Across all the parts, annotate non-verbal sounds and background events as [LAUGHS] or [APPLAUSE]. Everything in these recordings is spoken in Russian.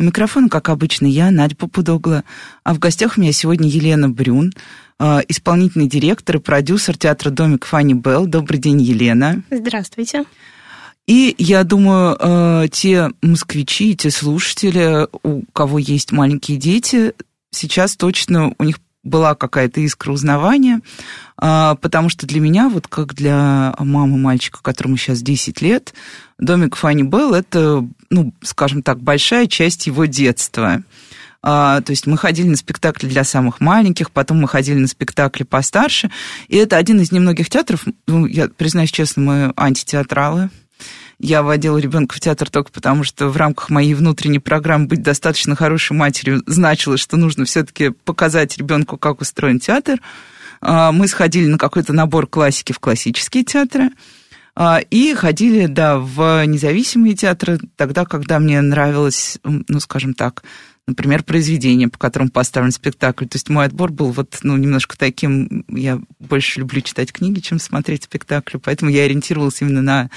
У микрофона, как обычно, я, Надя Попудогла, а в гостях у меня сегодня Елена Брюн, а, исполнительный директор и продюсер театра «Домик» Фанни Белл. Добрый день, Елена. Здравствуйте. И я думаю, а, те москвичи, те слушатели, у кого есть маленькие дети, сейчас точно у них была какая-то искра узнавания, а, потому что для меня, вот как для мамы мальчика, которому сейчас 10 лет, домик Фанни Белл – это, ну, скажем так, большая часть его детства. А, то есть мы ходили на спектакли для самых маленьких, потом мы ходили на спектакли постарше. И это один из немногих театров, ну, я признаюсь честно, мы антитеатралы. Я водила ребенка в театр только потому, что в рамках моей внутренней программы быть достаточно хорошей матерью значило, что нужно все-таки показать ребенку, как устроен театр. А, мы сходили на какой-то набор классики в классические театры. А, и ходили, да, в независимые театры тогда, когда мне нравилось, ну, скажем так, например, произведение, по которому поставлен спектакль. То есть мой отбор был вот, ну, немножко таким, я больше люблю читать книги, чем смотреть спектакли, поэтому я ориентировалась именно на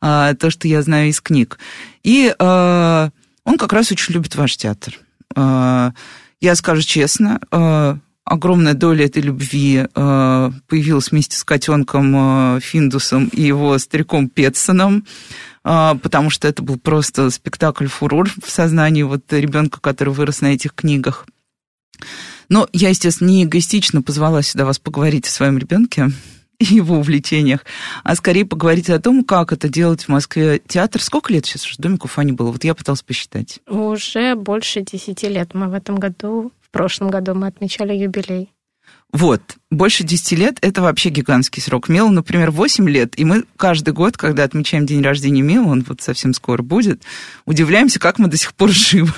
а, то, что я знаю из книг. И а, он как раз очень любит ваш театр. А, я скажу честно, а, огромная доля этой любви а, появилась вместе с котенком а, Финдусом и его стариком Петсоном. А, потому что это был просто спектакль-фурор в сознании вот ребенка, который вырос на этих книгах. Но я, естественно, не эгоистично позвала сюда вас поговорить о своем ребенке [LAUGHS] и его увлечениях, а скорее поговорить о том, как это делать в Москве театр. Сколько лет сейчас уже домику Фани было? Вот я пыталась посчитать. Уже больше десяти лет. Мы в этом году, в прошлом году мы отмечали юбилей. Вот, больше 10 лет – это вообще гигантский срок. Мелу, например, 8 лет, и мы каждый год, когда отмечаем день рождения Мела, он вот совсем скоро будет, удивляемся, как мы до сих пор живы.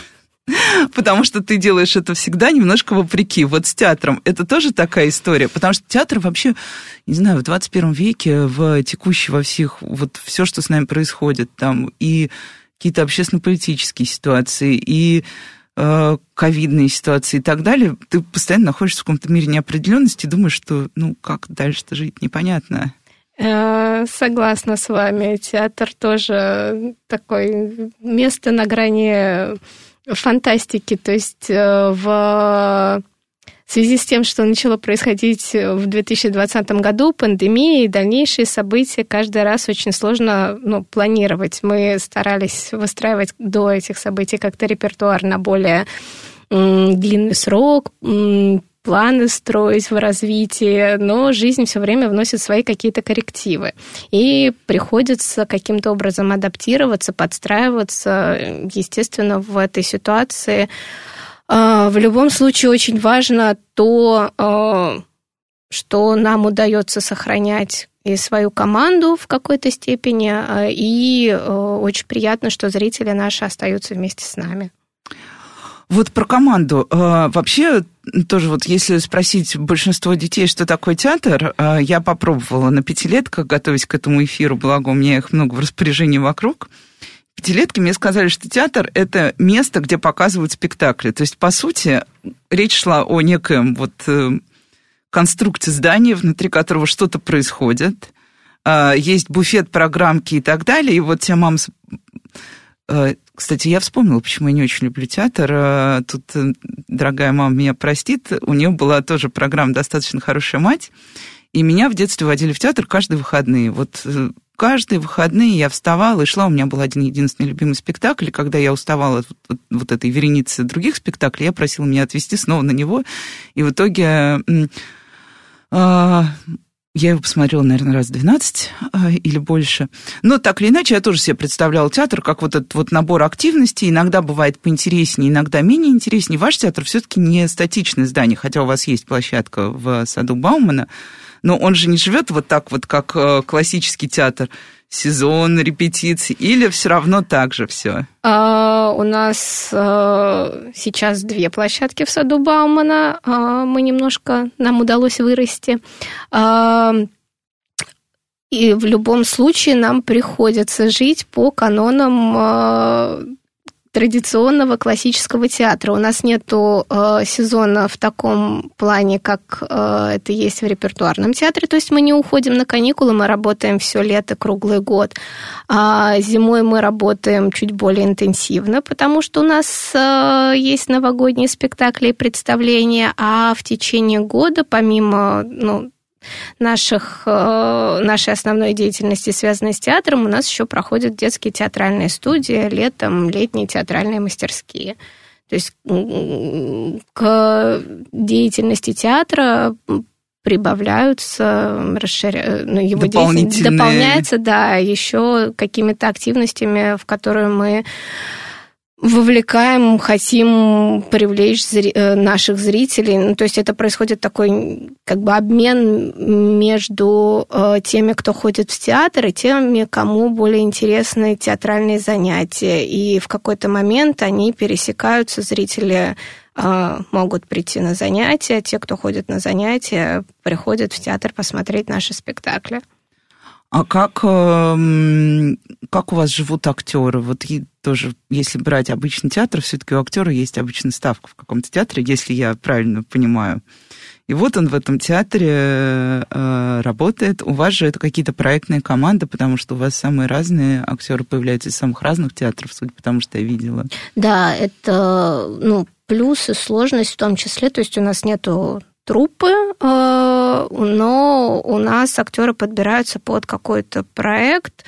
[LAUGHS] Потому что ты делаешь это всегда немножко вопреки. Вот с театром это тоже такая история. Потому что театр вообще, не знаю, в 21 веке, в текущей во всех, вот все, что с нами происходит, там и какие-то общественно-политические ситуации, и ковидные ситуации и так далее, ты постоянно находишься в каком-то мире неопределенности думаешь, что, ну, как дальше-то жить, непонятно. Э, согласна с вами. Театр тоже такое место на грани фантастики. То есть э, в в связи с тем, что начало происходить в 2020 году, пандемия и дальнейшие события, каждый раз очень сложно ну, планировать. Мы старались выстраивать до этих событий как-то репертуар на более длинный срок, планы строить в развитии, но жизнь все время вносит свои какие-то коррективы. И приходится каким-то образом адаптироваться, подстраиваться. Естественно, в этой ситуации в любом случае очень важно то, а, что нам удается сохранять и свою команду в какой-то степени, а, и очень приятно, что зрители наши остаются вместе с нами. Вот про команду. Вообще, тоже вот если спросить большинство детей, что такое театр, я попробовала на пятилетках, готовясь к этому эфиру, благо у меня их много в распоряжении вокруг пятилетки мне сказали, что театр – это место, где показывают спектакли. То есть, по сути, речь шла о некоем вот э, конструкции здания, внутри которого что-то происходит. А, есть буфет, программки и так далее. И вот тебя мама... Э, кстати, я вспомнила, почему я не очень люблю театр. Э, тут дорогая мама меня простит. У нее была тоже программа «Достаточно хорошая мать». И меня в детстве водили в театр каждые выходные. Вот каждые выходные я вставала и шла. У меня был один единственный любимый спектакль. И когда я уставала от вот, вот этой вереницы других спектаклей, я просила меня отвезти снова на него. И в итоге э, я его посмотрела, наверное, раз 12 э, или больше. Но так или иначе, я тоже себе представляла театр как вот этот вот набор активностей. Иногда бывает поинтереснее, иногда менее интереснее. Ваш театр все-таки не статичное здание, хотя у вас есть площадка в саду Баумана Но он же не живет вот так вот, как э, классический театр сезон репетиций, или все равно так же все? А, у нас а, сейчас две площадки в саду Баумана. А, мы немножко, нам удалось вырасти. А, и в любом случае нам приходится жить по канонам а, традиционного классического театра. У нас нет э, сезона в таком плане, как э, это есть в репертуарном театре. То есть мы не уходим на каникулы, мы работаем все лето, круглый год. А зимой мы работаем чуть более интенсивно, потому что у нас э, есть новогодние спектакли и представления, а в течение года, помимо ну, наших, э, нашей основной деятельности, связанной с театром, у нас еще проходят детские театральные студии, летом летние театральные мастерские. То есть к деятельности театра прибавляются, расширя... ну, его деятельность дополняется, да, еще какими-то активностями, в которые мы вовлекаем, хотим привлечь зри... Э, наших зрителей. Ну, то есть это происходит такой как бы обмен между э, теми, кто ходит в театр, и теми, кому более интересны театральные занятия. И в какой-то момент они пересекаются, зрители э, могут прийти на занятия, те, кто ходит на занятия, приходят в театр посмотреть наши спектакли. А как, эм, как у вас живут актеры? Вот тоже, если брать обычный театр, все-таки у актера есть обычная ставка в каком-то театре, если я правильно понимаю. И вот он в этом театре э, работает. У вас же это какие-то проектные команды, потому что у вас самые разные актеры появляются из самых разных театров, суть потому что я видела. Да, это ну, плюс и сложность в том числе. То есть у нас нету труппы, э, но у нас актеры подбираются под какой-то проект.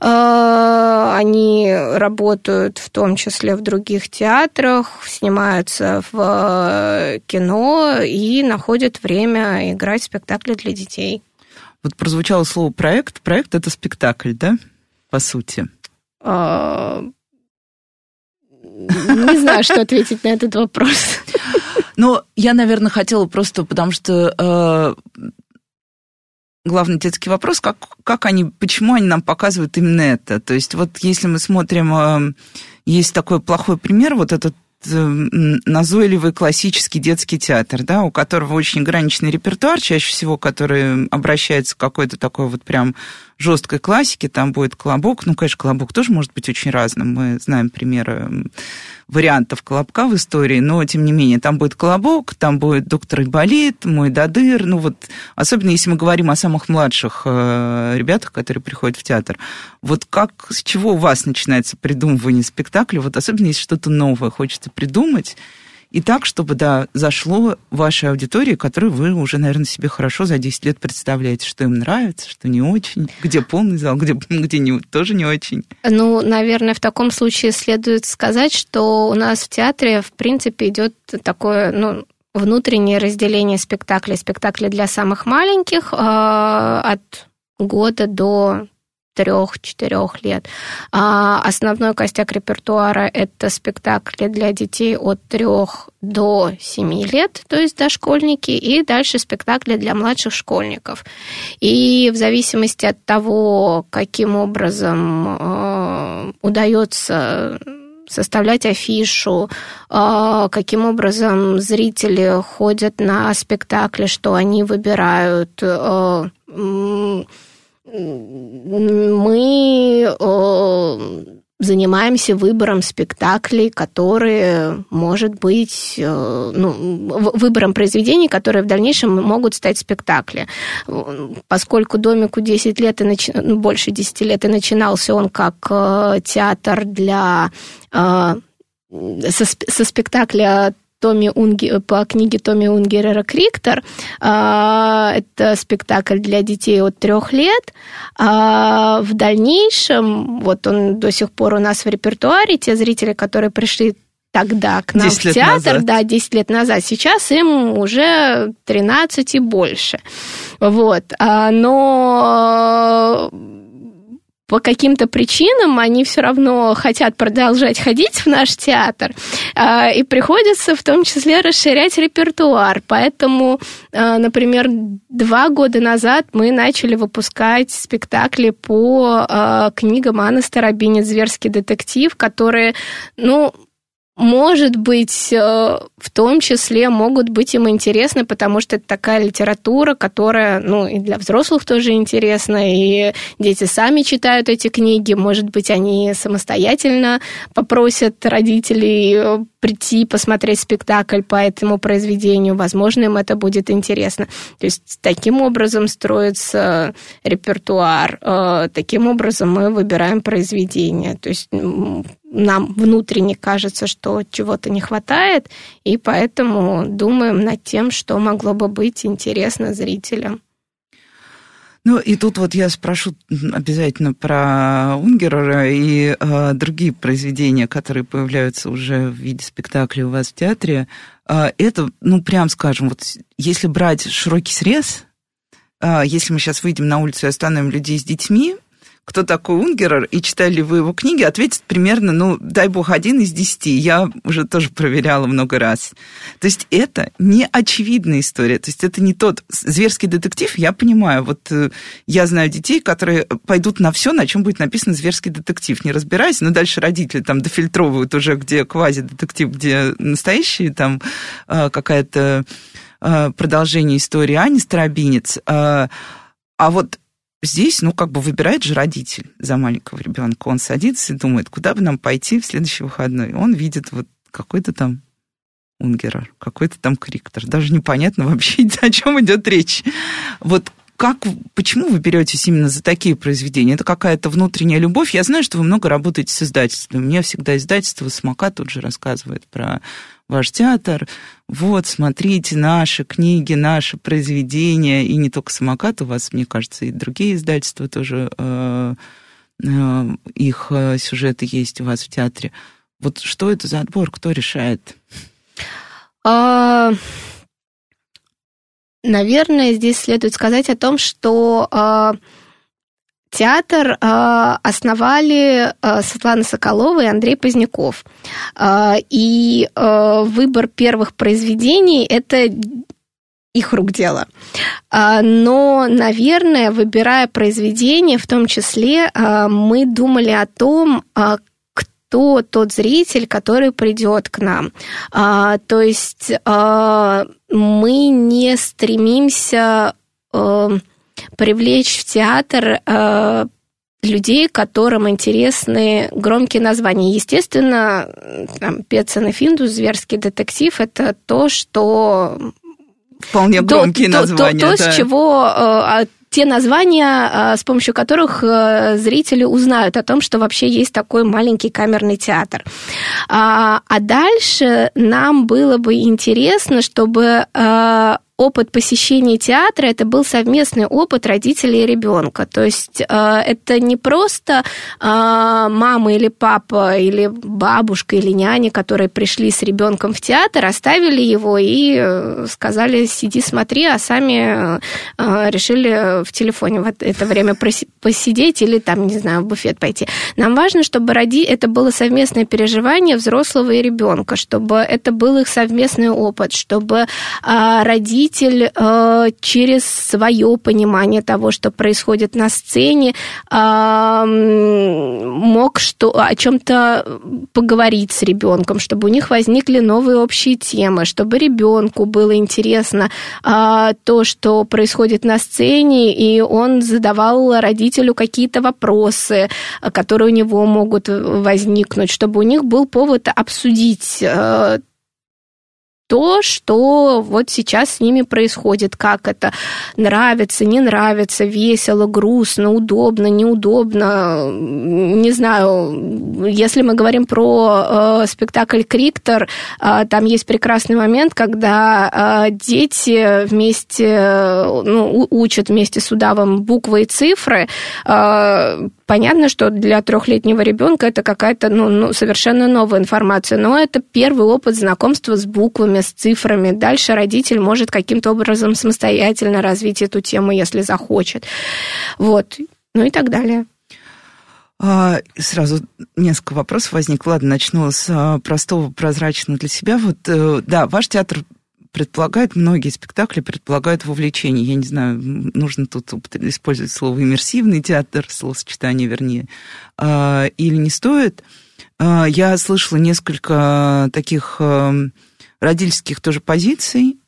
Э, они работают в том числе в других театрах, снимаются в э, кино и находят время играть в спектакли для детей. Вот прозвучало слово проект. Проект это спектакль, да, по сути? Не знаю, что ответить на этот вопрос. [LAUGHS] Но я, наверное, хотела просто, потому что э, главный детский вопрос, как, как они, почему они нам показывают именно это? То есть вот если мы смотрим, э, есть такой плохой пример, вот этот э, назойливый классический детский театр, да, у которого очень ограниченный репертуар, чаще всего, который обращается к какой-то такой вот прям жесткой классике, там будет колобок. Ну, конечно, колобок тоже может быть очень разным. Мы знаем примеры вариантов колобка в истории, но, тем не менее, там будет колобок, там будет доктор Айболит, мой Дадыр. Ну, вот, особенно если мы говорим о самых младших э, ребятах, которые приходят в театр. Вот как, с чего у вас начинается придумывание спектакля? Вот особенно если что-то новое хочется придумать, и так, чтобы, да, зашло вашей аудитории, которую вы уже, наверное, себе хорошо за 10 лет представляете, что им нравится, что не очень, где полный зал, где, [LAUGHS] где не, тоже не очень. Ну, наверное, в таком случае следует сказать, что у нас в театре, в принципе, идет такое, ну, внутреннее разделение спектаклей. Спектакли для самых маленьких э, от года до трех-четырех лет. А основной костяк репертуара – это спектакли для детей от трех до семи лет, то есть дошкольники, и дальше спектакли для младших школьников. И в зависимости от того, каким образом э, удается составлять афишу, э, каким образом зрители ходят на спектакли, что они выбирают, мы занимаемся выбором спектаклей, которые, может быть, ну, выбором произведений, которые в дальнейшем могут стать спектакли. Поскольку «Домику» 10 лет и нач... Ну, больше 10 лет и начинался он как э, театр для э, со спектакля Томми Унги, по книге Томми Унгерера «Криктор». А, это спектакль для детей от трех лет. А в дальнейшем, вот он до сих пор у нас в репертуаре, те зрители, которые пришли тогда к нам в театр, назад. да, 10 лет назад. Сейчас им уже 13 и больше. Вот. А, но по каким-то причинам они все равно хотят продолжать ходить в наш театр, а, и приходится в том числе расширять репертуар. Поэтому, а, например, два года назад мы начали выпускать спектакли по а, книгам Анны Старобинец «Зверский детектив», которые, ну, может быть, э, в том числе могут быть им интересны, потому что это такая литература, которая, ну, и для взрослых тоже интересна, и дети сами читают эти книги, может быть, они самостоятельно попросят родителей э, прийти посмотреть спектакль по этому произведению, возможно, им это будет интересно. То есть таким образом строится репертуар, э, таким образом мы выбираем произведение. То есть нам внутренне кажется, что чего-то не хватает, и поэтому думаем над тем, что могло бы быть интересно зрителям. Ну, и тут вот я спрошу обязательно про Унгерера и э, другие произведения, которые появляются уже в виде спектакля у вас в театре. Э, это, ну, прям скажем, вот если брать широкий срез, э, если мы сейчас выйдем на улицу и остановим людей с детьми, кто такой Унгерер, и читали ли вы его книги, ответит примерно, ну, дай бог, один из десяти. Я уже тоже проверяла много раз. То есть это не очевидная история. То есть это не тот зверский детектив, я понимаю. Вот э, я знаю детей, которые пойдут на все, на чем будет написано зверский детектив, не разбираясь, но дальше родители там дофильтровывают уже, где квази-детектив, где настоящий, там э, какая-то э, продолжение истории Ани Старобинец. А вот Здесь, ну, как бы выбирает же родитель за маленького ребенка. Он садится и думает, куда бы нам пойти в следующий выходной. Он видит вот какой-то там Унгерер, какой-то там Криктор. Даже непонятно вообще, [LAUGHS] о чем идет речь. Вот как, почему вы беретесь именно за такие произведения? Это какая-то внутренняя любовь? Я знаю, что вы много работаете с издательством. Мне всегда издательство «Смока» тут же рассказывает про ваш театр. Вот, смотрите, наши книги, наши произведения. И не только «Самокат», у вас, мне кажется, и другие издательства тоже, э, э, их э, сюжеты есть у вас в театре. Вот что это за отбор? Кто решает? Наверное, здесь следует сказать о том, что э, театр э, основали э, Светлана Соколова и Андрей Поздняков. Э, и э, выбор первых произведений – это их рук дело. Но, наверное, выбирая произведение, в том числе, мы думали о том, кто тот зритель, который придет к нам. А, то есть а, мы не стремимся а, привлечь в театр а, людей, которым интересны громкие названия. Естественно, там, Пецин и Финдус, зверский детектив, это то, что вполне громкие то, названия. То, то, то с чего те названия, а, с помощью которых э, зрители узнают о том, что вообще есть такой маленький камерный театр. А, а дальше нам было бы интересно, чтобы а, опыт посещения театра это был совместный опыт родителей и ребенка. То есть э, это не просто э, мама или папа или бабушка или няня, которые пришли с ребенком в театр, оставили его и э, сказали сиди смотри, а сами решили в телефоне в это время посидеть или там не знаю в буфет пойти. Нам важно, чтобы роди это было совместное переживание взрослого и ребенка, чтобы это был их совместный опыт, чтобы родители зритель э, через свое понимание того, что происходит на сцене, э, мог что, о чем-то поговорить с ребенком, чтобы у них возникли новые общие темы, чтобы ребенку было интересно э, то, что происходит на сцене, и он задавал родителю какие-то вопросы, которые у него могут возникнуть, чтобы у них был повод обсудить э, то, что вот сейчас с ними происходит, как это нравится, не нравится, весело, грустно, удобно, неудобно. Не знаю, если мы говорим про э, спектакль «Криктор», э, там есть прекрасный момент, когда э, дети вместе, ну, учат вместе с удавом буквы и цифры, э, Понятно, что для трехлетнего ребенка это какая-то ну, ну, совершенно новая информация, но это первый опыт знакомства с буквами, с цифрами. Дальше родитель может каким-то образом самостоятельно развить эту тему, если захочет. Вот. Ну и так далее. А, сразу несколько вопросов возникло. Ладно, начну с а, простого, прозрачного для себя. Вот, э, да, ваш театр предполагает, многие спектакли предполагают вовлечение. Я не знаю, нужно тут использовать слово иммерсивный театр, словосочетание вернее, а, или не стоит. Я слышала несколько таких родительских тоже позиций,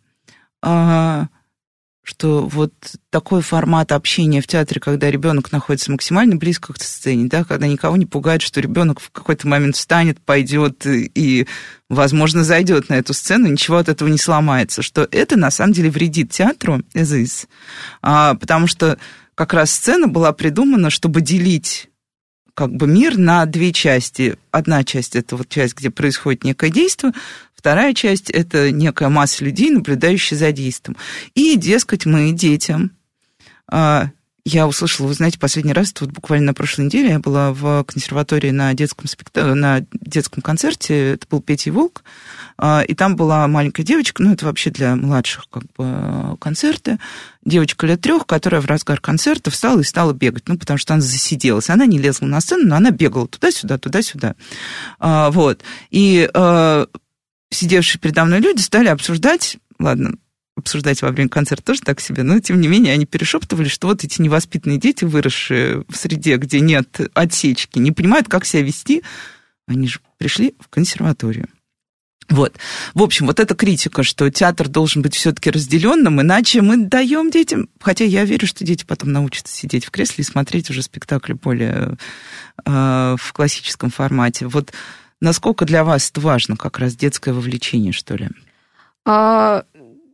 что вот такой формат общения в театре, когда ребенок находится максимально близко к сцене, да, когда никого не пугает, что ребенок в какой-то момент встанет, пойдет и, возможно, зайдет на эту сцену, ничего от этого не сломается, что это на самом деле вредит театру, as а, потому что как раз сцена была придумана, чтобы делить как бы мир на две части. Одна часть это вот часть, где происходит некое действие, вторая часть это некая масса людей, наблюдающая за действием. И, дескать, мы детям а, я услышала, вы знаете, последний раз, вот буквально на прошлой неделе я была в консерватории на детском, спекта... на детском концерте, это был Петя Волк, а, и там была маленькая девочка, ну, это вообще для младших как бы концерты, девочка лет трех, которая в разгар концерта встала и стала бегать, ну, потому что она засиделась. Она не лезла на сцену, но она бегала туда-сюда, туда-сюда. А, вот. И сидевшие передо мной люди стали обсуждать, ладно, обсуждать во время концерта тоже так себе, но тем не менее они перешептывали, что вот эти невоспитанные дети, выросшие в среде, где нет отсечки, не понимают, как себя вести, они же пришли в консерваторию. Вот. В общем, вот эта критика, что театр должен быть все-таки разделенным, иначе мы даем детям, хотя я верю, что дети потом научатся сидеть в кресле и смотреть уже спектакли более э, в классическом формате. Вот насколько для вас это важно, как раз детское вовлечение, что ли? А,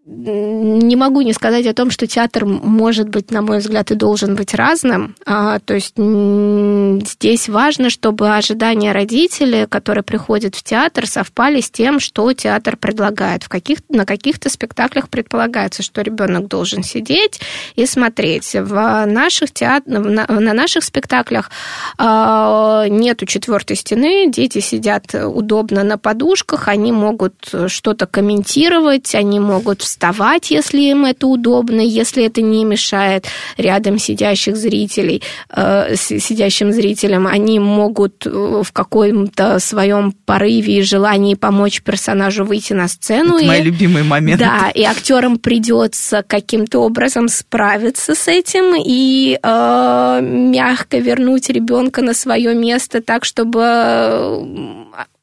не могу не сказать о том, что театр может быть, на мой взгляд, и должен быть разным. А, то есть здесь важно, чтобы ожидания родителей, которые приходят в театр, совпали с тем, что театр предлагает. В каких, на каких-то спектаклях предполагается, что ребенок должен сидеть и смотреть. В наших театр, на, на наших спектаклях а, нету четвертой стены, дети сидят удобно на подушках, они могут что-то комментировать, они могут вставать, если им это удобно, если это не мешает рядом сидящих зрителей, э, сидящим зрителям. Они могут э, в каком-то своем порыве и желании помочь персонажу выйти на сцену. Это и, мои любимые моменты. Да, и актерам придется каким-то образом справиться с этим и э, мягко вернуть ребенка на свое место так, чтобы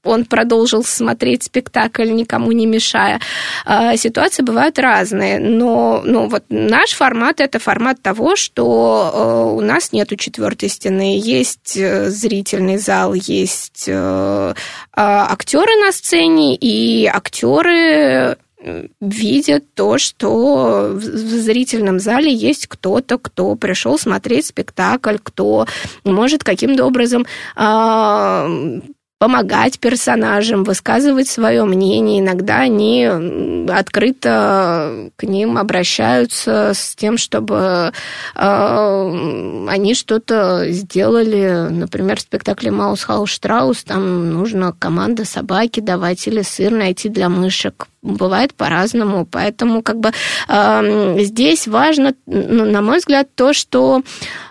он продолжил смотреть спектакль, никому не мешая. А, ситуации бывают разные, но ну, вот наш формат – это формат того, что э, у нас нету четвертой стены, есть э, зрительный зал, есть э, а, актеры на сцене, и актеры видят то, что в зрительном зале есть кто-то, кто пришел смотреть спектакль, кто может каким-то образом а, помогать персонажам, высказывать свое мнение. Иногда они открыто к ним обращаются с тем, чтобы э, они что-то сделали. Например, в спектакле «Маус Хаус Штраус» там нужно команда собаки давать или сыр найти для мышек бывает по-разному. Поэтому как бы э, здесь важно, на мой взгляд, то, что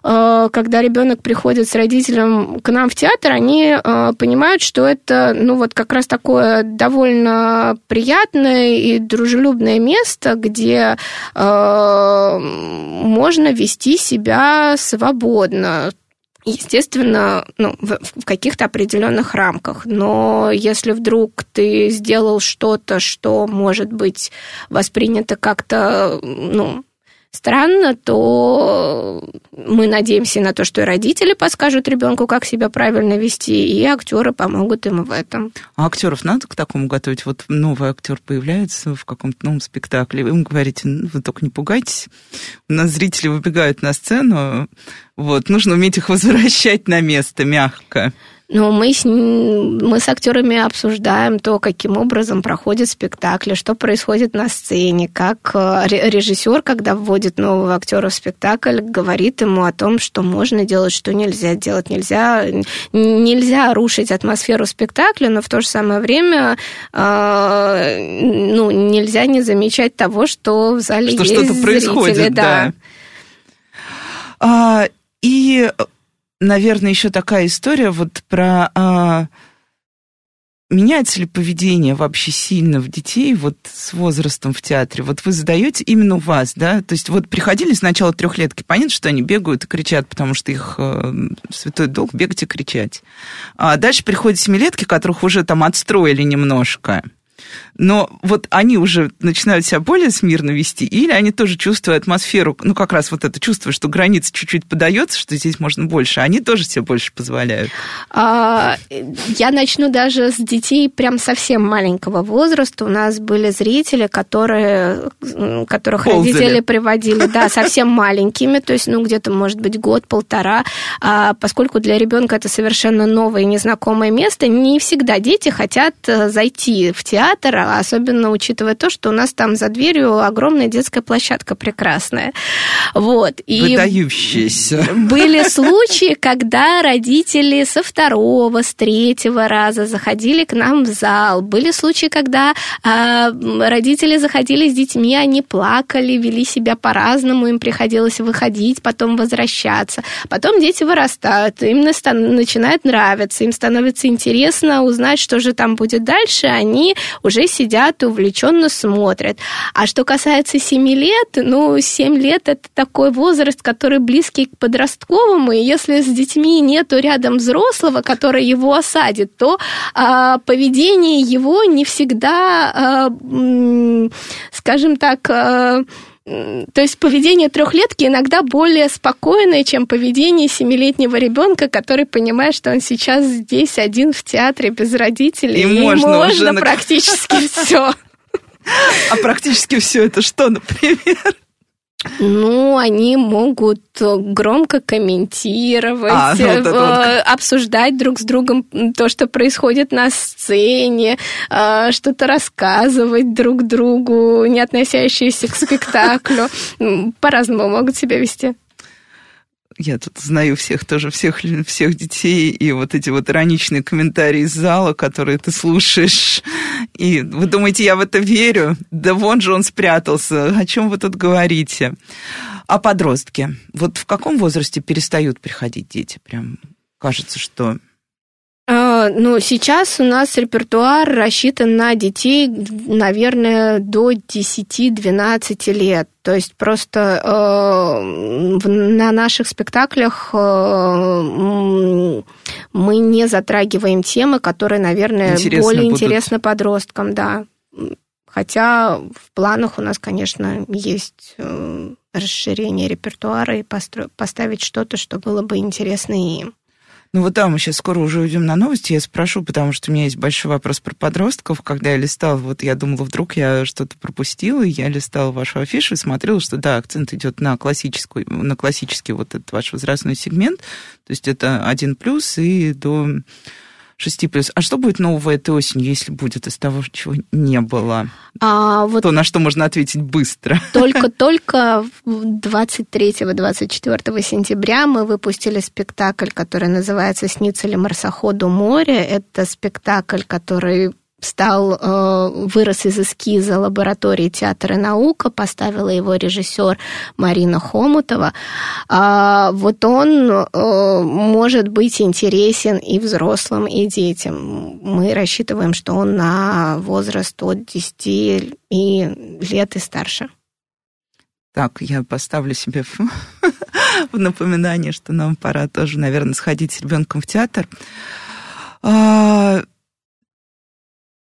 э, когда ребенок приходит с родителем к нам в театр, они э, понимают, что это, ну, вот как раз такое довольно приятное и дружелюбное место, где э, можно вести себя свободно естественно, ну, в каких-то определенных рамках. Но если вдруг ты сделал что-то, что может быть воспринято как-то, ну, странно, то мы надеемся на то, что и родители подскажут ребенку, как себя правильно вести, и актеры помогут им в этом. А актеров надо к такому готовить? Вот новый актер появляется в каком-то новом спектакле, вы ему говорите, ну, вы только не пугайтесь, у нас зрители выбегают на сцену, вот, нужно уметь их возвращать на место мягко. Но мы с, мы с актерами обсуждаем то, каким образом проходит спектакль, что происходит на сцене, как э, режиссер, когда вводит нового актера в спектакль, говорит ему о том, что можно делать, что нельзя делать. Нельзя, нельзя рушить атмосферу спектакля, но в то же самое время э, ну, нельзя не замечать того, что в зале что есть что-то зрители. происходит, да. да. А, и наверное, еще такая история вот про... А, меняется ли поведение вообще сильно в детей вот с возрастом в театре? Вот вы задаете именно у вас, да? То есть вот приходили сначала трехлетки, понятно, что они бегают и кричат, потому что их э, святой долг бегать и кричать. А дальше приходят семилетки, которых уже там отстроили немножко но вот они уже начинают себя более смирно вести, или они тоже чувствуют атмосферу, ну, как раз вот это чувство, что граница чуть-чуть подается, что здесь можно больше, они тоже себе больше позволяют? А, я начну даже с детей прям совсем маленького возраста. У нас были зрители, которые, которых Ползали. родители приводили, да, совсем маленькими, то есть, ну, где-то, может быть, год-полтора, а, поскольку для ребенка это совершенно новое и незнакомое место, не всегда дети хотят э, зайти в театр, театр, особенно учитывая то, что у нас там за дверью огромная детская площадка прекрасная. Вот. И Выдающаяся. Были [LAUGHS] случаи, когда родители со второго, с третьего раза заходили к нам в зал. Были случаи, когда э, родители заходили с детьми, они плакали, вели себя по-разному, им приходилось выходить, потом возвращаться. Потом дети вырастают, им начинает нравиться, им становится интересно узнать, что же там будет дальше. Они уже сидят и увлеченно смотрят. А что касается 7 лет, ну, 7 лет это такой возраст, который близкий к подростковому, и если с детьми нету рядом взрослого, который его осадит, то а, поведение его не всегда, а, скажем так, а, то есть поведение трехлетки иногда более спокойное, чем поведение семилетнего ребенка, который понимает, что он сейчас здесь один в театре без родителей. И, и можно, можно практически [LAUGHS] все. А практически все это что, например? Ну, они могут громко комментировать, а, [LAUGHS] вот вот. Э, обсуждать друг с другом то, что происходит на сцене, э, что-то рассказывать друг другу, не относящиеся к спектаклю. [LAUGHS] По-разному могут себя вести я тут знаю всех тоже, всех, всех детей, и вот эти вот ироничные комментарии из зала, которые ты слушаешь, и вы думаете, я в это верю? Да вон же он спрятался, о чем вы тут говорите? А подростки, вот в каком возрасте перестают приходить дети? Прям кажется, что а, ну, сейчас у нас репертуар рассчитан на детей, наверное, до 10-12 лет. То есть просто э, на наших спектаклях э, мы не затрагиваем темы, которые, наверное, Интересно более будут. интересны подросткам, да. Хотя в планах у нас, конечно, есть э, расширение репертуара и постро- поставить что-то, что было бы интересно им. Ну вот да, мы сейчас скоро уже уйдем на новости. Я спрошу, потому что у меня есть большой вопрос про подростков. Когда я листал, вот я думала, вдруг я что-то пропустила, и я листала вашу афишу и смотрела, что да, акцент идет на классическую, на классический вот этот ваш возрастной сегмент. То есть это один плюс и до 6 плюс. А что будет нового этой осенью, если будет из того, чего не было? А, вот То, на что можно ответить быстро. Только-только 23-24 [LAUGHS] сентября мы выпустили спектакль, который называется «Снится ли марсоходу море». Это спектакль, который стал, э, вырос из эскиза лаборатории театра и наука, поставила его режиссер Марина Хомутова. А вот он э, может быть интересен и взрослым, и детям. Мы рассчитываем, что он на возраст от 10 и лет и старше. Так, я поставлю себе в, [LAUGHS] напоминание, что нам пора тоже, наверное, сходить с ребенком в театр.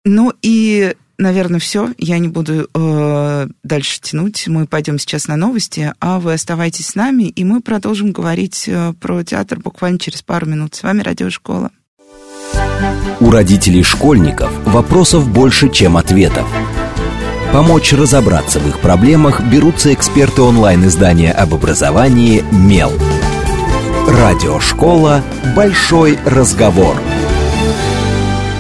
Ну и, наверное, все. Я не буду э, дальше тянуть. Мы пойдем сейчас на новости, а вы оставайтесь с нами, и мы продолжим говорить э, про театр буквально через пару минут. С вами Радиошкола. У родителей школьников вопросов больше, чем ответов. Помочь разобраться в их проблемах берутся эксперты онлайн-издания об образовании «Мел». Радиошкола «Большой разговор».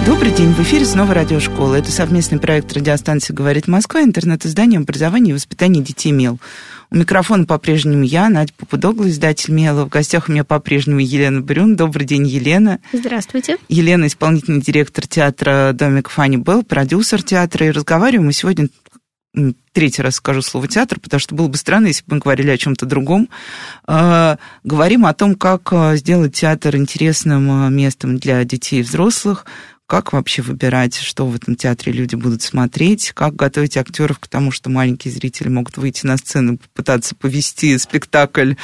Добрый день, в эфире снова радиошкола. Это совместный проект радиостанции «Говорит Москва», интернет-издание образования и воспитания детей МЕЛ. У микрофона по-прежнему я, Надя Попудогла, издатель МЕЛа. В гостях у меня по-прежнему Елена Брюн. Добрый день, Елена. Здравствуйте. Елена, исполнительный директор театра «Домик Фанни Белл», продюсер театра. И разговариваем мы сегодня третий раз скажу слово театр, потому что было бы странно, если бы мы говорили о чем-то другом. Э, говорим о том, как э, сделать театр интересным э, местом для детей и взрослых, как вообще выбирать, что в этом театре люди будут смотреть, как готовить актеров к тому, что маленькие зрители могут выйти на сцену и попытаться повести спектакль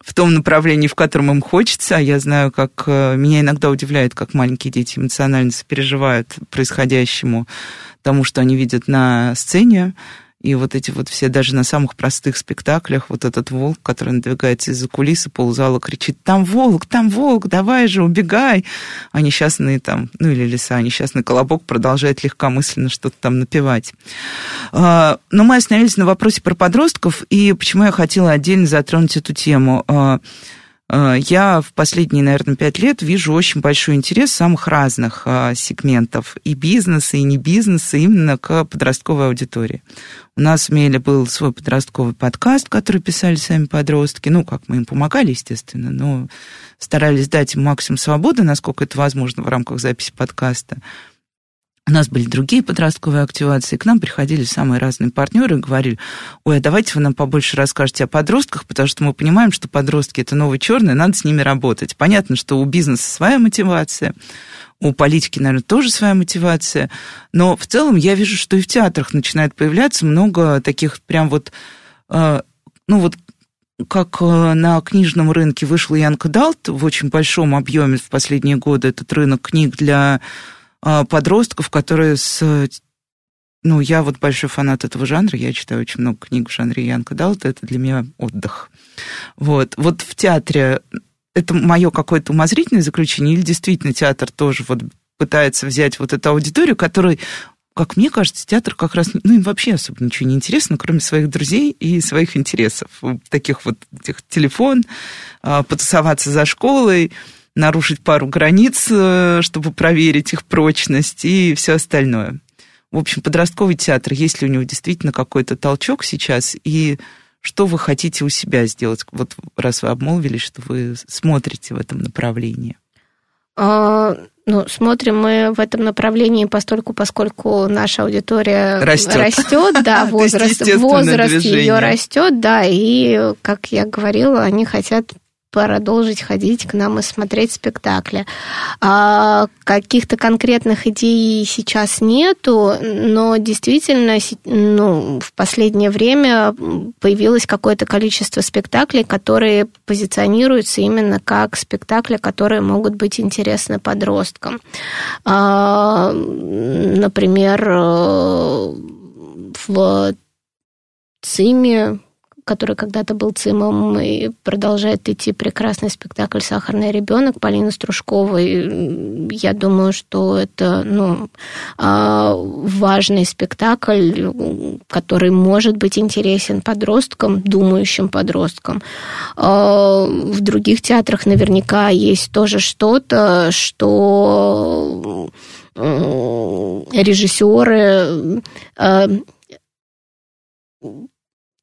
в том направлении, в котором им хочется. Я знаю, как меня иногда удивляет, как маленькие дети эмоционально сопереживают происходящему тому, что они видят на сцене. И вот эти вот все, даже на самых простых спектаклях, вот этот волк, который надвигается из-за кулисы, ползала кричит, там волк, там волк, давай же, убегай. А несчастный там, ну или лиса, а несчастный колобок продолжает легкомысленно что-то там напевать. А, но мы остановились на вопросе про подростков, и почему я хотела отдельно затронуть эту тему. А, я в последние, наверное, пять лет вижу очень большой интерес самых разных сегментов и бизнеса, и не бизнеса именно к подростковой аудитории. У нас в Меле был свой подростковый подкаст, который писали сами подростки. Ну, как мы им помогали, естественно, но старались дать им максимум свободы, насколько это возможно в рамках записи подкаста. У нас были другие подростковые активации, к нам приходили самые разные партнеры и говорили, ой, а давайте вы нам побольше расскажете о подростках, потому что мы понимаем, что подростки – это новый черный, надо с ними работать. Понятно, что у бизнеса своя мотивация, у политики, наверное, тоже своя мотивация. Но в целом я вижу, что и в театрах начинает появляться много таких прям вот, э, ну вот как э, на книжном рынке вышел Янка Далт в очень большом объеме в последние годы, этот рынок книг для подростков, которые с ну, я вот большой фанат этого жанра, я читаю очень много книг в жанре Янка Далта, это для меня отдых. Вот, вот в театре это мое какое-то умозрительное заключение, или действительно театр тоже вот пытается взять вот эту аудиторию, которой как мне кажется, театр как раз, ну, им вообще особо ничего не интересно, кроме своих друзей и своих интересов. Таких вот этих телефон, а, потусоваться за школой, нарушить пару границ, э, чтобы проверить их прочность и все остальное. В общем, подростковый театр, есть ли у него действительно какой-то толчок сейчас, и что вы хотите у себя сделать, вот раз вы обмолвились, что вы смотрите в этом направлении? А, ну, смотрим мы в этом направлении постольку, поскольку наша аудитория растет, растет да, [LAUGHS] возраст, возраст ее растет, да, и, как я говорила, они хотят продолжить ходить к нам и смотреть спектакли. А каких-то конкретных идей сейчас нету, но действительно ну, в последнее время появилось какое-то количество спектаклей, которые позиционируются именно как спектакли, которые могут быть интересны подросткам. А, например, э, в ЦИМе который когда-то был ЦИМом и продолжает идти прекрасный спектакль «Сахарный ребенок» Полины Стружковой. Я думаю, что это ну, а, важный спектакль, который может быть интересен подросткам, думающим подросткам. А, в других театрах наверняка есть тоже что-то, что режиссеры а,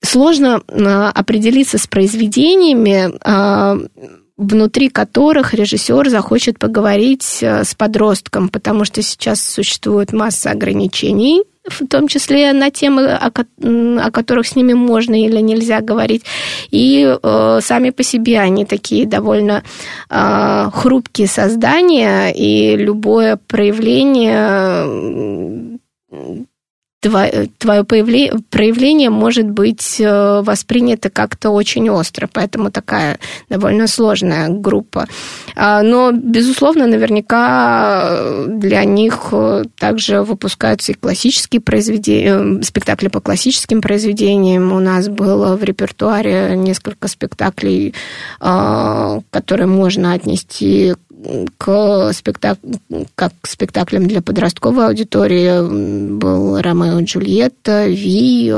сложно а, определиться с произведениями, а, внутри которых режиссер захочет поговорить а, с подростком, потому что сейчас существует масса ограничений, в том числе на темы, о, которых с ними можно или нельзя говорить. И э, сами по себе они такие довольно э, хрупкие создания, и любое проявление твое проявление может быть э, воспринято как-то очень остро, поэтому такая довольно сложная группа. А, но, безусловно, наверняка э, для них э, также выпускаются и классические произведения, спектакли по классическим произведениям. У нас было в репертуаре несколько спектаклей, которые можно отнести к спектак... как к спектаклям для подростковой аудитории был Ромео и Джульетта, Ви,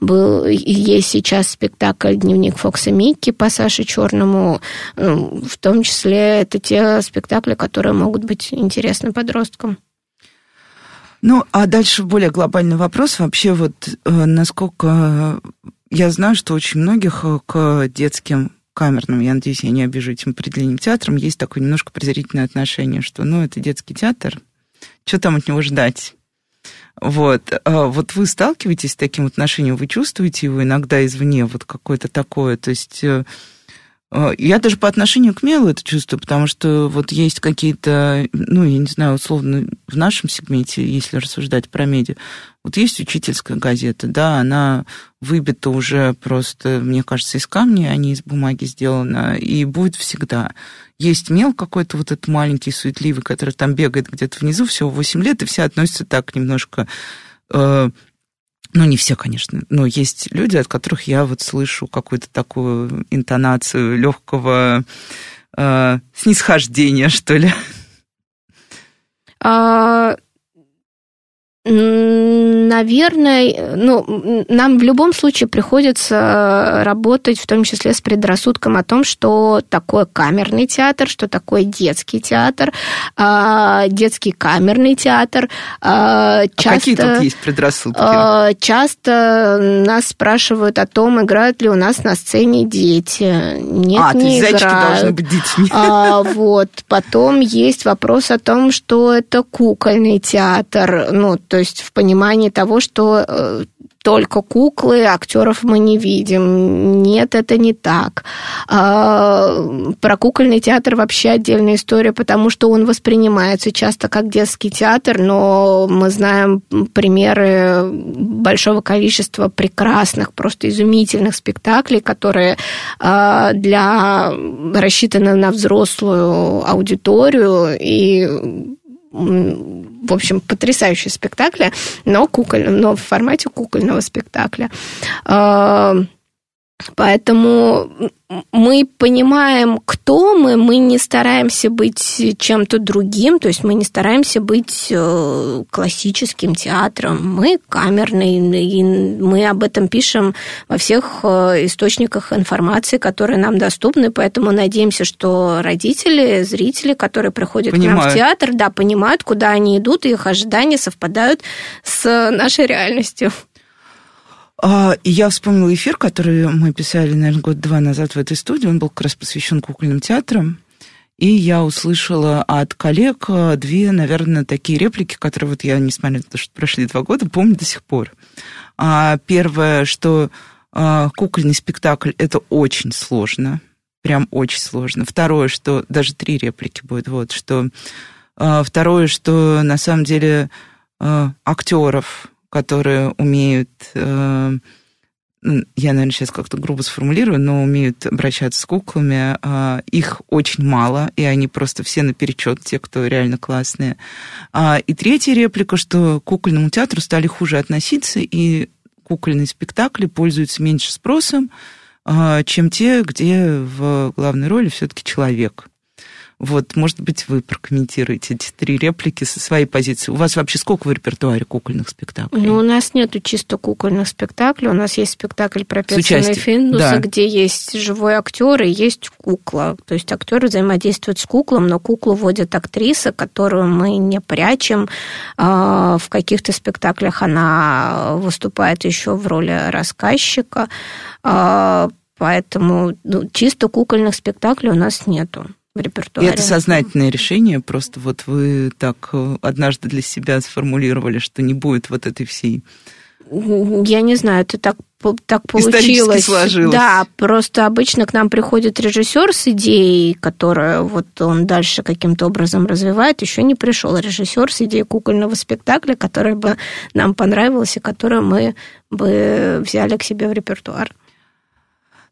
был, есть сейчас спектакль «Дневник Фокса Микки» по Саше Черному. Ну, в том числе это те спектакли, которые могут быть интересны подросткам. Ну, а дальше более глобальный вопрос. Вообще вот э, насколько я знаю, что очень многих э, к детским камерным, я надеюсь, я не обижу этим определением театром, есть такое немножко презрительное отношение, что, ну, это детский театр, что там от него ждать? Вот. А вот вы сталкиваетесь с таким отношением, вы чувствуете его иногда извне, вот какое-то такое, то есть э, я даже по отношению к Мелу это чувствую, потому что вот есть какие-то, ну, я не знаю, условно, в нашем сегменте, если рассуждать про медиа, вот есть учительская газета, да, она выбита уже просто, мне кажется, из камня, а не из бумаги сделана, и будет всегда. Есть мел какой-то вот этот маленький, суетливый, который там бегает где-то внизу, всего 8 лет, и все относятся так немножко... Э, ну, не все, конечно, но есть люди, от которых я вот слышу какую-то такую интонацию легкого э, снисхождения, что ли. А, Наверное, ну, нам в любом случае приходится работать, в том числе с предрассудком о том, что такое камерный театр, что такое детский театр, а, детский камерный театр. Часто, а какие тут есть предрассудки? А, часто нас спрашивают о том, играют ли у нас на сцене дети. Нет, а, не то есть играют. должны быть детьми. А, вот. Потом есть вопрос о том, что это кукольный театр. Ну, то есть в понимании того, что э, только куклы, актеров мы не видим. Нет, это не так. А, про кукольный театр вообще отдельная история, потому что он воспринимается часто как детский театр, но мы знаем примеры большого количества прекрасных, просто изумительных спектаклей, которые а, для рассчитаны на взрослую аудиторию и в общем, потрясающие спектакли, но, куколь, но в формате кукольного спектакля. Поэтому мы понимаем, кто мы, мы не стараемся быть чем-то другим, то есть мы не стараемся быть э, классическим театром, мы камерный, и мы об этом пишем во всех э, источниках информации, которые нам доступны, поэтому надеемся, что родители, зрители, которые приходят понимают. к нам в театр, да, понимают, куда они идут, и их ожидания совпадают с нашей реальностью. А, я вспомнила эфир, который мы писали, наверное, год-два назад в этой студии. Он был как раз посвящен кукольным театрам. И я услышала от коллег а, две, наверное, такие реплики, которые вот я, несмотря на то, что прошли два года, помню до сих пор. А, первое, что кукольный спектакль – это очень сложно, прям очень сложно. Второе, что даже три реплики будет, вот, что второе, что на самом деле актеров которые умеют, э, я, наверное, сейчас как-то грубо сформулирую, но умеют обращаться с куклами, э, их очень мало, и они просто все наперечет, те, кто реально классные. А, и третья реплика, что к кукольному театру стали хуже относиться, и кукольные спектакли пользуются меньше спросом, э, чем те, где в главной роли все-таки человек. Вот, может быть, вы прокомментируете эти три реплики со своей позиции. У вас вообще сколько в репертуаре кукольных спектаклей? Ну, у нас нету чисто кукольных спектаклей. У нас есть спектакль про Петсона Финдуса, да. где есть живой актер и есть кукла. То есть актер взаимодействует с куклом, но куклу вводит актриса, которую мы не прячем. А, в каких-то спектаклях она выступает еще в роли рассказчика. А, поэтому ну, чисто кукольных спектаклей у нас нету репертуаре. И это сознательное решение, просто вот вы так э, однажды для себя сформулировали, что не будет вот этой всей... Я не знаю, это так так получилось. сложилось. Да, просто обычно к нам приходит режиссер с идеей, которую вот он дальше каким-то образом развивает. Еще не пришел режиссер с идеей кукольного спектакля, которая бы нам понравилась и которую мы бы взяли к себе в репертуар.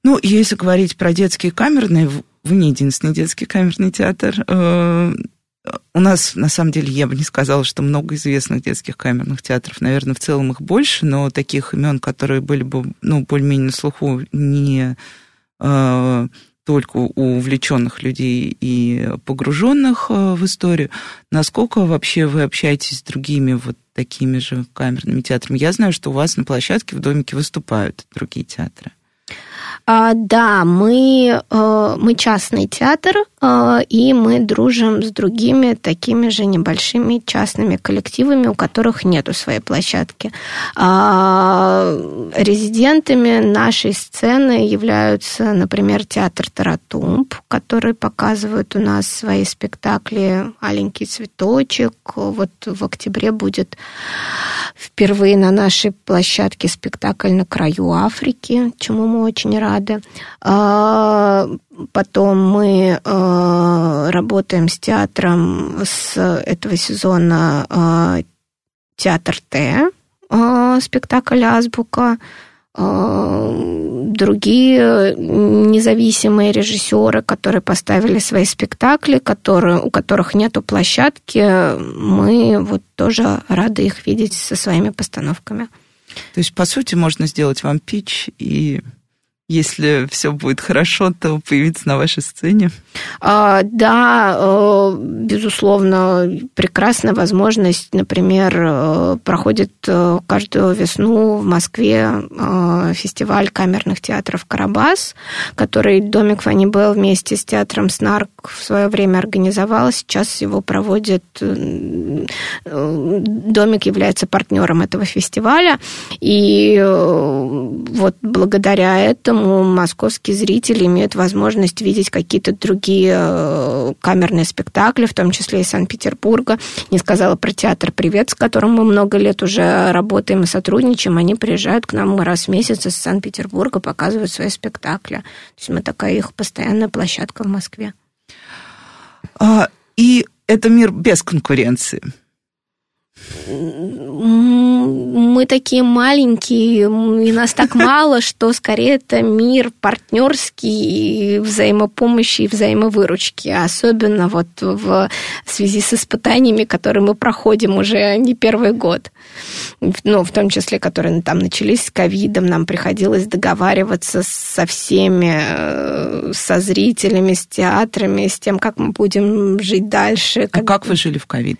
Ну, если говорить про детские камерные, вы не единственный детский камерный театр. Э, у нас, на самом деле, я бы не сказала, что много известных детских камерных театров. Наверное, в целом их больше, но таких имен, которые были бы, ну, более-менее на слуху, не э, только у увлеченных людей и погруженных э, в историю. Насколько вообще вы общаетесь с другими вот такими же камерными театрами? Я знаю, что у вас на площадке в домике выступают другие театры. А, да, мы, э, мы частный театр, а, и мы дружим с другими такими же небольшими частными коллективами, у которых нету своей площадки. А, резидентами нашей сцены являются, например, театр Таратумб, который показывает у нас свои спектакли «Аленький цветочек». Вот в октябре будет впервые на нашей площадке спектакль «На краю Африки», чему мы очень рады. А, потом мы э, работаем с театром с этого сезона э, театр Т, спектакль Азбука. Другие независимые режиссеры, которые поставили свои спектакли, которые, у которых нету площадки, мы вот тоже рады их видеть со своими постановками. То есть, по сути, можно сделать вам пич и если все будет хорошо, то появиться на вашей сцене? А, да, э, безусловно, прекрасная возможность. Например, э, проходит э, каждую весну в Москве фестиваль камерных театров «Карабас», который Домик Фанни Белл вместе с театром «Снарк» в свое время организовал. Сейчас его проводит... Домик является партнером этого фестиваля. И вот благодаря этому поэтому московские зрители имеют возможность видеть какие-то другие э, камерные спектакли, в том числе из Санкт-Петербурга. Не сказала про театр «Привет», с которым мы много лет уже работаем и сотрудничаем. Они приезжают к нам раз в месяц из Санкт-Петербурга, показывают свои спектакли. То есть мы такая их постоянная площадка в Москве. А, и это мир без конкуренции такие маленькие, и нас так [LAUGHS] мало, что скорее это мир партнерский, взаимопомощи и взаимовыручки. Особенно вот в связи с испытаниями, которые мы проходим уже не первый год. Ну, в том числе, которые там начались с ковидом, нам приходилось договариваться со всеми, э, со зрителями, с театрами, с тем, как мы будем жить дальше. А как вы жили в ковид?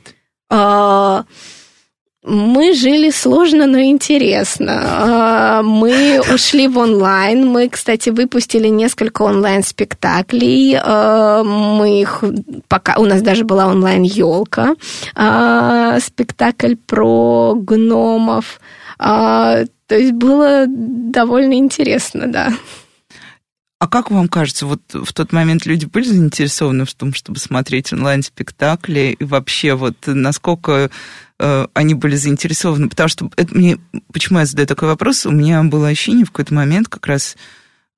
А, мы жили сложно, но интересно. А, мы [LAUGHS] ушли в онлайн. Мы, кстати, выпустили несколько онлайн-спектаклей. А, мы их пока... У нас даже была онлайн-елка. Спектакль про гномов. То есть было довольно интересно, да. А как вам кажется, вот в тот момент люди были заинтересованы в том, чтобы смотреть онлайн-спектакли? И вообще, вот насколько они были заинтересованы? Потому что это мне... Почему я задаю такой вопрос? У меня было ощущение в какой-то момент как раз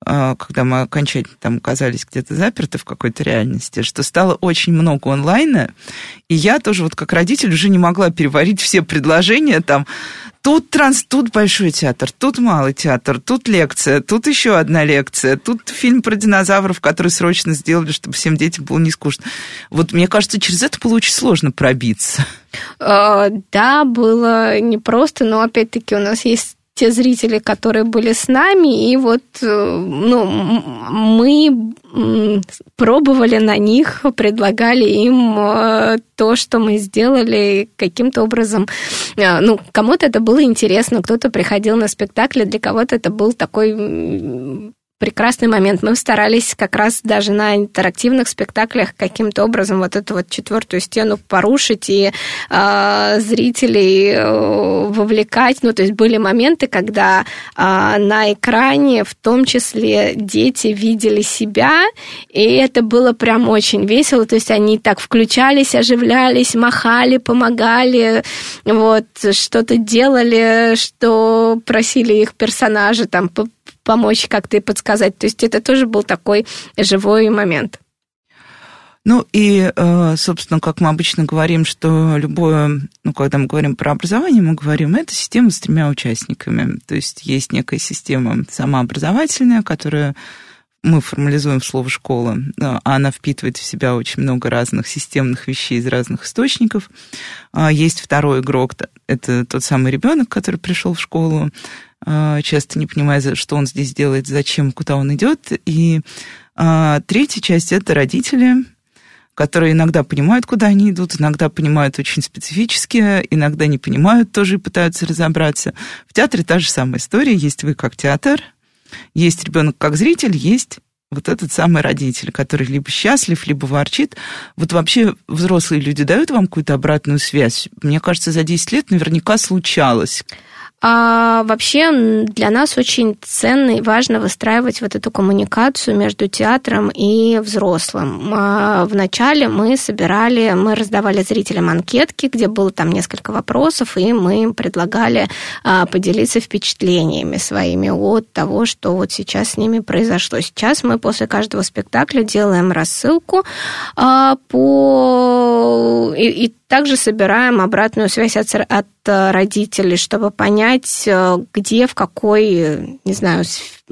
э, когда мы окончательно там оказались где-то заперты в какой-то реальности, что стало очень много онлайна, и я тоже вот как родитель уже не могла переварить все предложения там Тут транс, тут большой театр, тут малый театр, тут лекция, тут еще одна лекция, тут фильм про динозавров, который срочно сделали, чтобы всем детям было не скучно. Вот мне кажется, через это было очень сложно пробиться. А, да, было непросто, но опять-таки у нас есть те зрители, которые были с нами, и вот э, ну, мы пробовали на них, предлагали им э, то, что мы сделали каким-то образом. Э, ну, кому-то это было интересно, кто-то приходил на спектакль, для кого-то это был такой прекрасный момент. Мы старались как раз даже на интерактивных спектаклях каким-то образом вот эту вот четвертую стену порушить и э, зрителей вовлекать. Ну, то есть были моменты, когда э, на экране в том числе дети видели себя, и это было прям очень весело. То есть они так включались, оживлялись, махали, помогали, вот, что-то делали, что просили их персонажи там помочь как-то и подсказать. То есть это тоже был такой живой момент. Ну и, э, собственно, как мы обычно говорим, что любое, ну, когда мы говорим про образование, мы говорим, это система с тремя участниками. То есть есть некая система самообразовательная, которая мы формализуем слово «школа», а она впитывает в себя очень много разных системных вещей из разных источников. А есть второй игрок, это тот самый ребенок, который пришел в школу, часто не понимая, что он здесь делает, зачем, куда он идет. И а, третья часть – это родители, которые иногда понимают, куда они идут, иногда понимают очень специфически, иногда не понимают, тоже пытаются разобраться. В театре та же самая история. Есть вы как театр, есть ребенок как зритель, есть вот этот самый родитель, который либо счастлив, либо ворчит. Вот вообще взрослые люди дают вам какую-то обратную связь? Мне кажется, за 10 лет наверняка случалось. А вообще для нас очень ценно и важно выстраивать вот эту коммуникацию между театром и взрослым. А вначале мы собирали, мы раздавали зрителям анкетки, где было там несколько вопросов, и мы им предлагали а, поделиться впечатлениями своими от того, что вот сейчас с ними произошло. Сейчас мы после каждого спектакля делаем рассылку а, по... И, также собираем обратную связь от, родителей, чтобы понять, э, где, в какой, не знаю,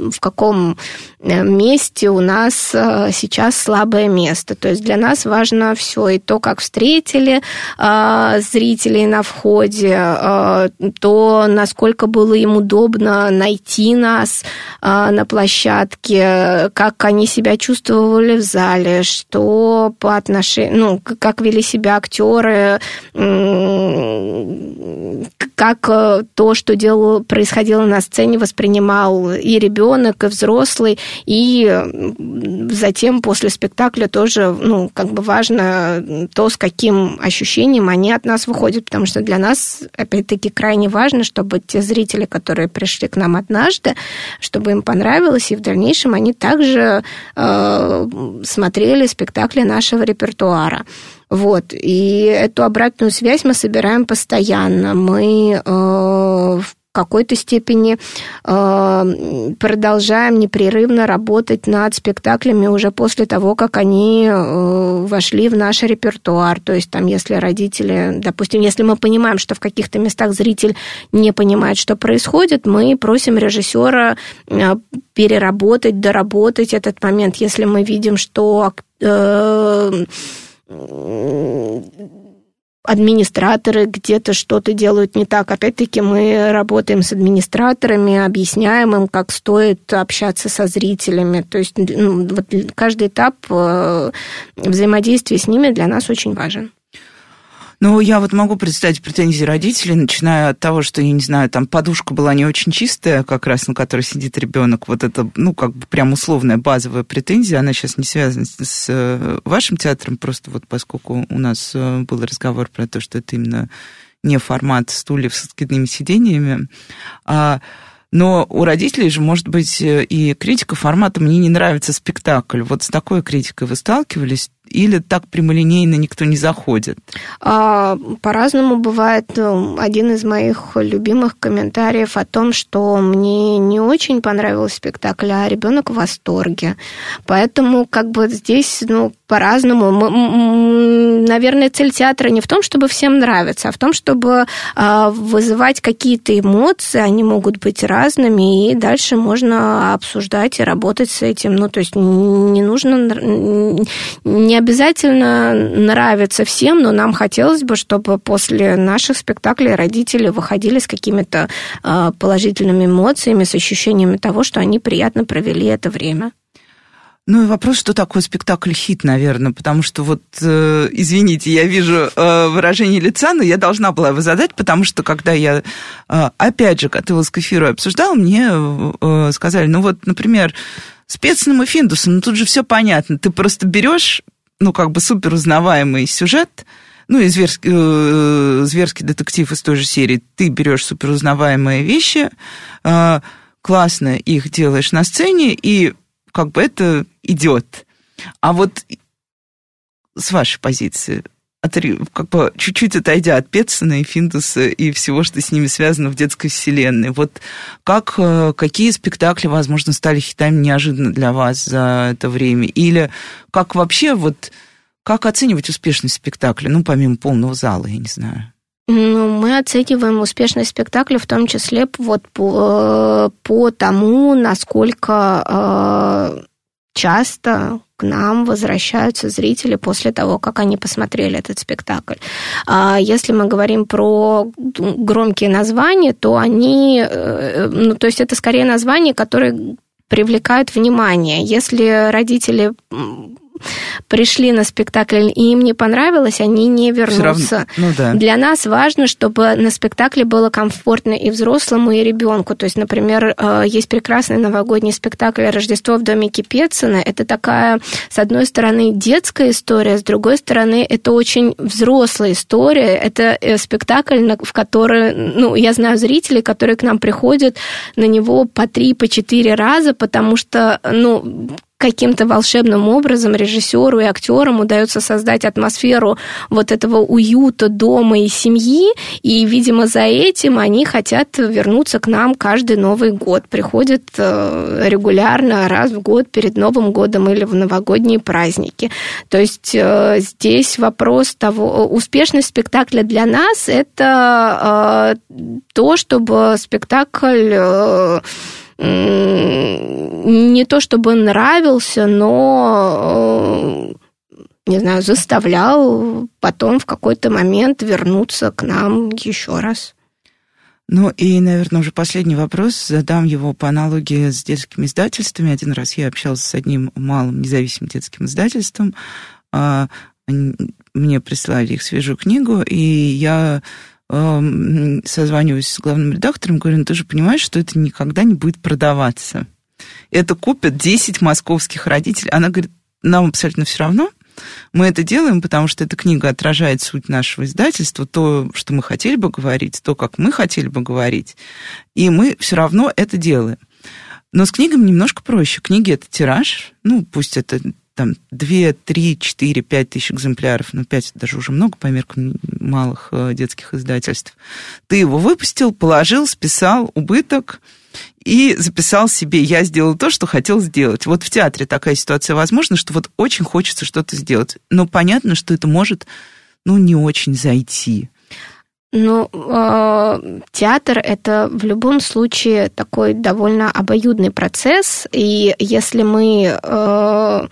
в каком э, месте у нас э, сейчас слабое место. То есть для нас важно все и то, как встретили э, зрителей на входе, то, насколько было им удобно найти нас на площадке, как они себя чувствовали в зале, что по отношению, ну, как вели себя актеры, как то, что делало, происходило на сцене, воспринимал и ребенок, ребенок, и взрослый, и затем после спектакля тоже, ну, как бы важно то, с каким ощущением они от нас выходят, потому что для нас, опять-таки, крайне важно, чтобы те зрители, которые пришли к нам однажды, чтобы им понравилось, и в дальнейшем они также э, смотрели спектакли нашего репертуара. Вот. И эту обратную связь мы собираем постоянно. Мы э, в какой-то степени э, продолжаем непрерывно работать над спектаклями уже после того, как они э, вошли в наш репертуар. То есть там, если родители, допустим, если мы понимаем, что в каких-то местах зритель не понимает, что происходит, мы просим режиссера э, переработать, доработать этот момент. Если мы видим, что э, администраторы где-то что-то делают не так. Опять-таки мы работаем с администраторами, объясняем им, как стоит общаться со зрителями. То есть ну, вот каждый этап э, взаимодействия с ними для нас очень важен. Ну, я вот могу представить претензии родителей, начиная от того, что, я не знаю, там подушка была не очень чистая, как раз на которой сидит ребенок. Вот это, ну, как бы прям условная базовая претензия. Она сейчас не связана с э, вашим театром, просто вот поскольку у нас э, был разговор про то, что это именно не формат стульев с откидными сидениями. А, но у родителей же может быть э, и критика формата «мне не нравится спектакль». Вот с такой критикой вы сталкивались? Или так прямолинейно никто не заходит? А, по-разному бывает. Ну, один из моих любимых комментариев о том, что мне не очень понравился спектакль, а ребенок в восторге. Поэтому как бы здесь, ну, по-разному. Наверное, цель театра не в том, чтобы всем нравиться, а в том, чтобы а, вызывать какие-то эмоции, они могут быть разными, и дальше можно обсуждать и работать с этим. Ну, то есть не нужно, не обязательно нравится всем, но нам хотелось бы, чтобы после наших спектаклей родители выходили с какими-то а, положительными эмоциями, с ощущениями того, что они приятно провели это время. Ну и вопрос, что такое спектакль-хит, наверное, потому что вот, э, извините, я вижу э, выражение лица, но я должна была его задать, потому что когда я, э, опять же, готовилась к эфиру обсуждала, мне э, сказали, ну вот, например, с Пецным и Финдусом, ну тут же все понятно, ты просто берешь ну, как бы супер узнаваемый сюжет, ну, и зверский, э, зверский детектив из той же серии, ты берешь супер узнаваемые вещи, э, классно их делаешь на сцене, и как бы это идет. А вот с вашей позиции, как бы чуть-чуть отойдя от Петсона и Финдуса и всего, что с ними связано в детской вселенной, вот как, э, какие спектакли, возможно, стали хитами неожиданно для вас за это время? Или как вообще вот, как оценивать успешность спектакля, ну, помимо полного зала, я не знаю? Ну, мы оцениваем успешность спектакля в том числе вот по, э, по тому, насколько э, часто к нам возвращаются зрители после того, как они посмотрели этот спектакль. А если мы говорим про громкие названия, то они, э, ну, то есть это скорее названия, которые привлекают внимание. Если родители пришли на спектакль и им не понравилось, они не вернутся. ну, да. Для нас важно, чтобы на спектакле было комфортно и взрослому, и ребенку. То есть, например, э, есть прекрасный новогодний спектакль «Рождество в домике Пецина». Это такая, с одной стороны, детская история, с другой стороны, это очень взрослая история. Это э, спектакль, в который, ну, я знаю зрителей, которые к нам приходят на него по три, по четыре раза, потому что, ну, каким-то волшебным образом режиссеру и актерам удается создать атмосферу вот этого уюта дома и семьи, и, видимо, за этим они хотят вернуться к нам каждый Новый год. Приходят э, регулярно раз в год перед Новым годом или в новогодние праздники. То есть э, здесь вопрос того, успешность спектакля для нас – это э, то, чтобы спектакль не то чтобы нравился, но не знаю, заставлял потом в какой-то момент вернуться к нам еще раз. Ну и, наверное, уже последний вопрос. Задам его по аналогии с детскими издательствами. Один раз я общался с одним малым независимым детским издательством. А, мне прислали их свежую книгу, и я созваниваюсь с главным редактором, говорю, ну ты же понимаешь, что это никогда не будет продаваться. Это купят 10 московских родителей. Она говорит, нам абсолютно все равно, мы это делаем, потому что эта книга отражает суть нашего издательства, то, что мы хотели бы говорить, то, как мы хотели бы говорить, и мы все равно это делаем. Но с книгами немножко проще. Книги – это тираж, ну, пусть это там 2, 3, 4, 5 тысяч экземпляров, ну 5 даже уже много по меркам малых э, детских издательств. Ты его выпустил, положил, списал убыток и записал себе, я сделал то, что хотел сделать. Вот в театре такая ситуация возможна, что вот очень хочется что-то сделать, но понятно, что это может, ну, не очень зайти. Ну, э, театр это в любом случае такой довольно обоюдный процесс, и если мы э,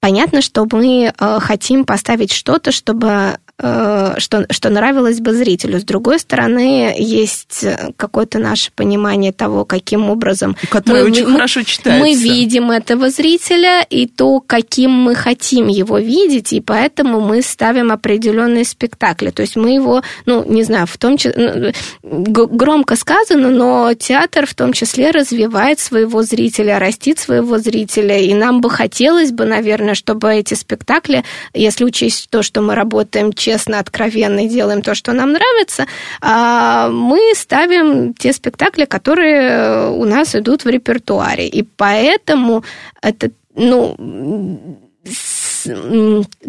понятно, что мы э, хотим поставить что-то, чтобы что, что нравилось бы зрителю. С другой стороны, есть какое-то наше понимание того, каким образом... Мы, очень мы, хорошо читается. Мы видим этого зрителя и то, каким мы хотим его видеть, и поэтому мы ставим определенные спектакли. То есть мы его, ну, не знаю, в том числе... Ну, громко сказано, но театр в том числе развивает своего зрителя, растит своего зрителя, и нам бы хотелось бы, наверное, чтобы эти спектакли, если учесть то, что мы работаем честно, откровенно и делаем то, что нам нравится, а мы ставим те спектакли, которые у нас идут в репертуаре. И поэтому это, ну,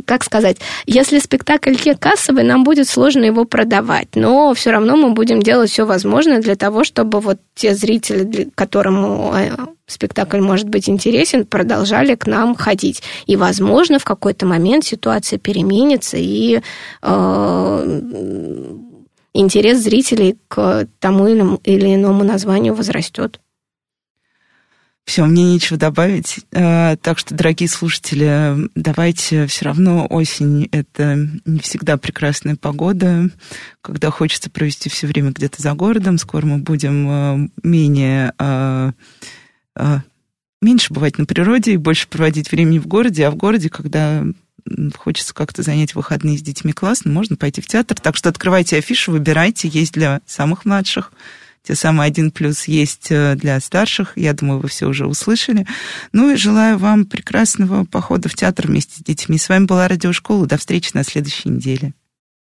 как сказать, если спектакль не кассовый, нам будет сложно его продавать, но все равно мы будем делать все возможное для того, чтобы вот те зрители, которым э, спектакль может быть интересен, продолжали к нам ходить. И, возможно, в какой-то момент ситуация переменится, и э, интерес зрителей к тому или иному названию возрастет. Все, мне нечего добавить. Э, так что, дорогие слушатели, давайте все равно осень – это не всегда прекрасная погода, когда хочется провести все время где-то за городом. Скоро мы будем э, менее э, меньше бывать на природе и больше проводить времени в городе, а в городе, когда хочется как-то занять выходные с детьми классно, можно пойти в театр. Так что открывайте афишу, выбирайте, есть для самых младших – те самые один плюс есть э, для старших. Я думаю, вы все уже услышали. Ну и желаю вам прекрасного похода в театр вместе с детьми. С вами была Радиошкола. До встречи на следующей неделе.